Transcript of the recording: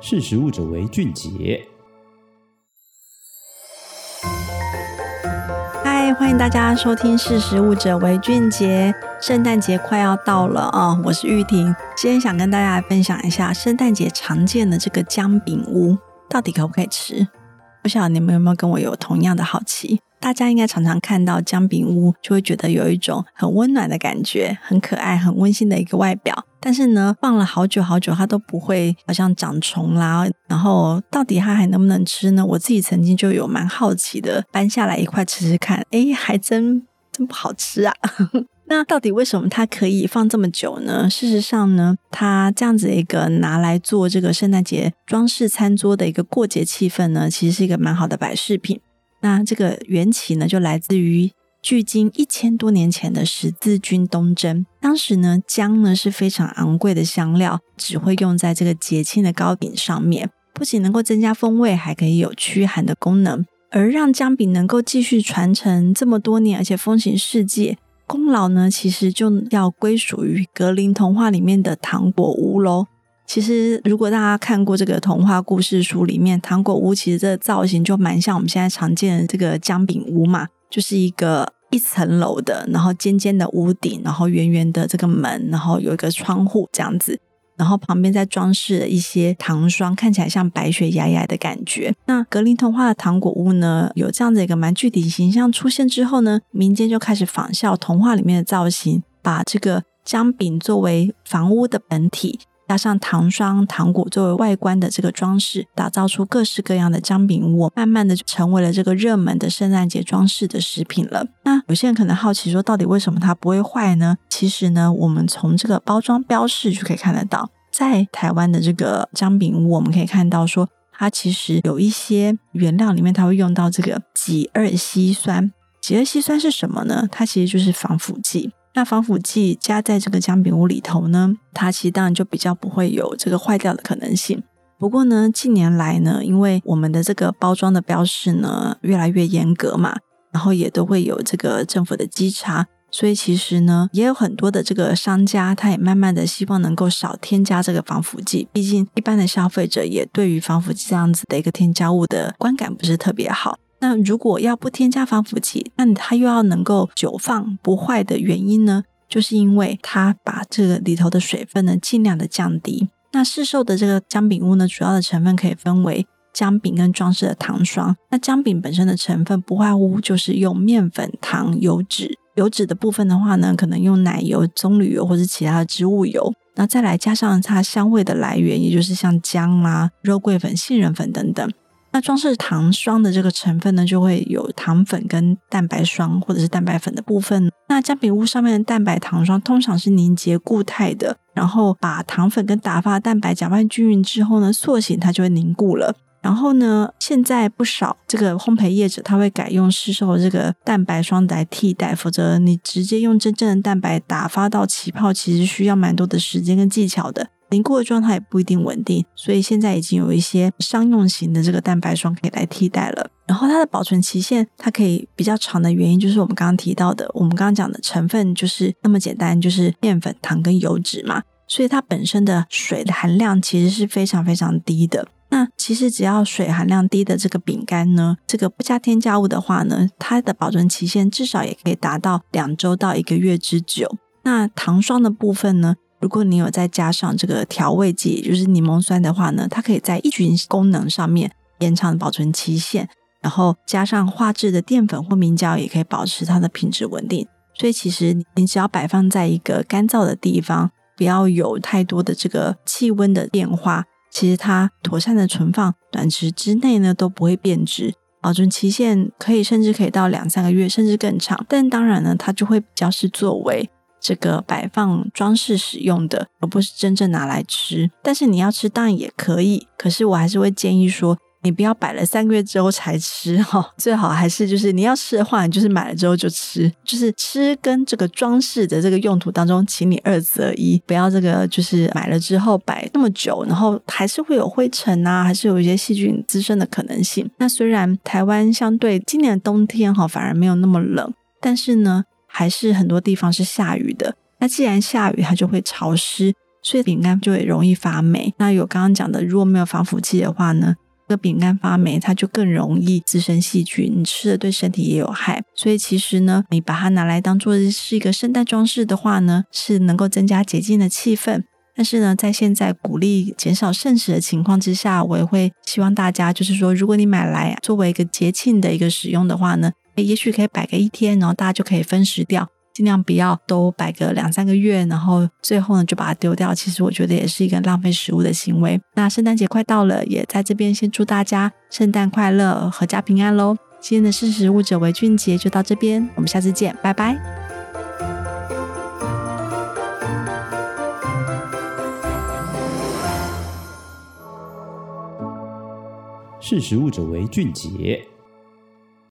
识食物者为俊杰。嗨，欢迎大家收听《识食物者为俊杰》。圣诞节快要到了啊、我是玉婷，今天想跟大家分享一下圣诞节常见的这个姜饼屋，到底可不可以吃？不晓得你们有没有跟我有同样的好奇？大家应该常常看到姜饼屋，就会觉得有一种很温暖的感觉，很可爱、很温馨的一个外表。但是呢，放了好久好久，它都不会好像长虫啦。然后到底它还能不能吃呢？我自己曾经就有蛮好奇的，搬下来一块吃吃看，诶，还真真不好吃啊。那到底为什么它可以放这么久呢？事实上呢，它这样子一个拿来做这个圣诞节装饰餐桌的一个过节气氛呢，其实是一个蛮好的摆饰品。那这个缘起呢，就来自于距今一千多年前的十字军东征。当时呢，姜呢是非常昂贵的香料，只会用在这个节庆的糕饼上面，不仅能够增加风味，还可以有驱寒的功能。而让姜饼能够继续传承这么多年，而且风行世界，功劳呢，其实就要归属于格林童话里面的糖果屋喽。其实，如果大家看过这个童话故事书里面，糖果屋其实这个造型就蛮像我们现在常见的这个姜饼屋嘛，就是一个一层楼的，然后尖尖的屋顶，然后圆圆的这个门，然后有一个窗户这样子，然后旁边再装饰了一些糖霜，看起来像白雪皑皑的感觉。那格林童话的糖果屋呢，有这样的一个蛮具体形象出现之后呢，民间就开始仿效童话里面的造型，把这个姜饼作为房屋的本体。加上糖霜、糖果作为外观的这个装饰，打造出各式各样的姜饼屋，慢慢的成为了这个热门的圣诞节装饰的食品了。那有些人可能好奇说，到底为什么它不会坏呢？其实呢，我们从这个包装标示就可以看得到，在台湾的这个姜饼屋，我们可以看到说，它其实有一些原料里面，它会用到这个己二烯酸。己二烯酸是什么呢？它其实就是防腐剂。那防腐剂加在这个姜饼屋里头呢，它其实当然就比较不会有这个坏掉的可能性。不过呢，近年来呢，因为我们的这个包装的标示呢越来越严格嘛，然后也都会有这个政府的稽查，所以其实呢，也有很多的这个商家，他也慢慢的希望能够少添加这个防腐剂。毕竟一般的消费者也对于防腐剂这样子的一个添加物的观感不是特别好。那如果要不添加防腐剂，那它又要能够久放不坏的原因呢？就是因为它把这个里头的水分呢尽量的降低。那市售的这个姜饼屋呢，主要的成分可以分为姜饼跟装饰的糖霜。那姜饼本身的成分不外乎就是用面粉、糖、油脂。油脂的部分的话呢，可能用奶油、棕榈油或是其他的植物油。那再来加上它香味的来源，也就是像姜啦、肉桂粉、杏仁粉等等。那装饰糖霜的这个成分呢，就会有糖粉跟蛋白霜或者是蛋白粉的部分。那姜饼屋上面的蛋白糖霜通常是凝结固态的，然后把糖粉跟打发蛋白搅拌均匀之后呢，塑形它就会凝固了。然后呢，现在不少这个烘焙业者他会改用市售的这个蛋白霜来替代，否则你直接用真正的蛋白打发到起泡，其实需要蛮多的时间跟技巧的。凝固的状态也不一定稳定，所以现在已经有一些商用型的这个蛋白霜可以来替代了。然后它的保存期限它可以比较长的原因，就是我们刚刚提到的，我们刚刚讲的成分就是那么简单，就是面粉、糖跟油脂嘛，所以它本身的水的含量其实是非常非常低的。那其实只要水含量低的这个饼干呢，这个不加添加物的话呢，它的保存期限至少也可以达到两周到一个月之久。那糖霜的部分呢？如果你有再加上这个调味剂，就是柠檬酸的话呢，它可以在抑菌功能上面延长保存期限，然后加上化制的淀粉或明胶，也可以保持它的品质稳定。所以其实你只要摆放在一个干燥的地方，不要有太多的这个气温的变化，其实它妥善的存放，短时之内呢都不会变质，保存期限可以甚至可以到两三个月，甚至更长。但当然呢，它就会比较是作为。这个摆放装饰使用的，而不是真正拿来吃。但是你要吃，当然也可以。可是我还是会建议说，你不要摆了三个月之后才吃哈、最好还是就是你要吃的话，你就是买了之后就吃。就是吃跟这个装饰的这个用途当中，请你二择一，不要这个就是买了之后摆那么久，然后还是会有灰尘啊，还是有一些细菌滋生的可能性。那虽然台湾相对今年的冬天哈反而没有那么冷，但是呢。还是很多地方是下雨的。那既然下雨，它就会潮湿。所以饼干就会容易发霉。那有刚刚讲的，如果没有防腐剂的话呢，这个饼干发霉，它就更容易滋生细菌，你吃了对身体也有害。所以其实呢，你把它拿来当做是一个圣诞装饰的话呢，是能够增加节庆的气氛。但是呢，在现在鼓励减少剩食的情况之下，我也会希望大家，就是说，如果你买来作为一个节庆的一个使用的话呢，也许可以摆个一天，然后大家就可以分食掉，尽量不要都摆个两三个月，然后最后呢就把它丢掉。其实我觉得也是一个浪费食物的行为。那圣诞节快到了，也在这边先祝大家圣诞快乐，阖家平安喽！今天的识食物者为俊杰就到这边，我们下次见，拜拜。识食物者为俊杰。